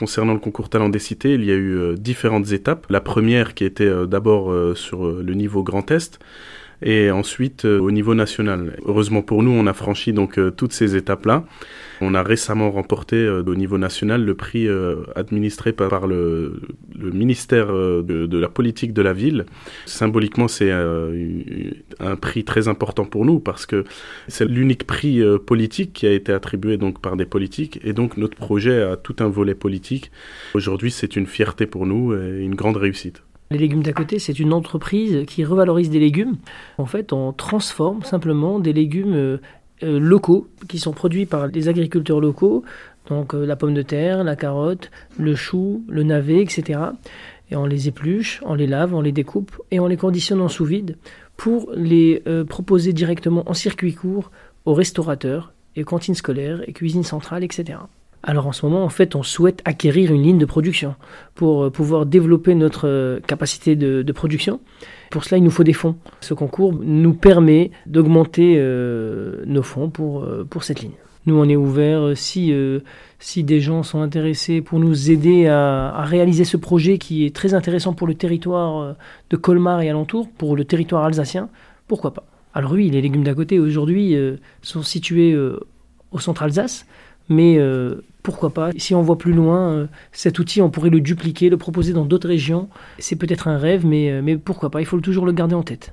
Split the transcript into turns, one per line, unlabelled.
Concernant le concours talent des cités, il y a eu différentes étapes. La première qui était d'abord sur le niveau Grand Est, et ensuite euh, au niveau national. Heureusement pour nous, on a franchi donc euh, toutes ces étapes-là. On a récemment remporté euh, au niveau national le prix administré par, le, ministère de, la politique de la ville. Symboliquement, c'est un prix très important pour nous parce que c'est l'unique prix politique qui a été attribué donc par des politiques et donc notre projet a tout un volet politique. Aujourd'hui, c'est une fierté pour nous et une grande réussite.
Les légumes d'à côté, c'est une entreprise qui revalorise des légumes. En fait, on transforme simplement des légumes euh, euh, locaux qui sont produits par des agriculteurs locaux, donc euh, la pomme de terre, la carotte, le chou, le navet, etc. Et on les épluche, on les lave, on les découpe et on les conditionne en sous vide pour les proposer directement en circuit court aux restaurateurs et cantines scolaires et cuisines centrales, etc. Alors en ce moment, en fait, on souhaite acquérir une ligne de production pour euh, pouvoir développer notre euh, capacité de, production. Pour cela, il nous faut des fonds. Ce concours nous permet d'augmenter euh, nos fonds pour, pour cette ligne. Nous, on est ouvert si, si des gens sont intéressés pour nous aider à, à, réaliser ce projet qui est très intéressant pour le territoire de Colmar et alentour, pour le territoire alsacien, pourquoi pas? Alors oui, les légumes d'à côté aujourd'hui sont situés au centre Alsace, mais pourquoi pas? Si on voit plus loin, euh, cet outil, on pourrait le dupliquer, le proposer dans d'autres régions. C'est peut-être un rêve, mais, euh, mais pourquoi pas? Il faut toujours le garder en tête.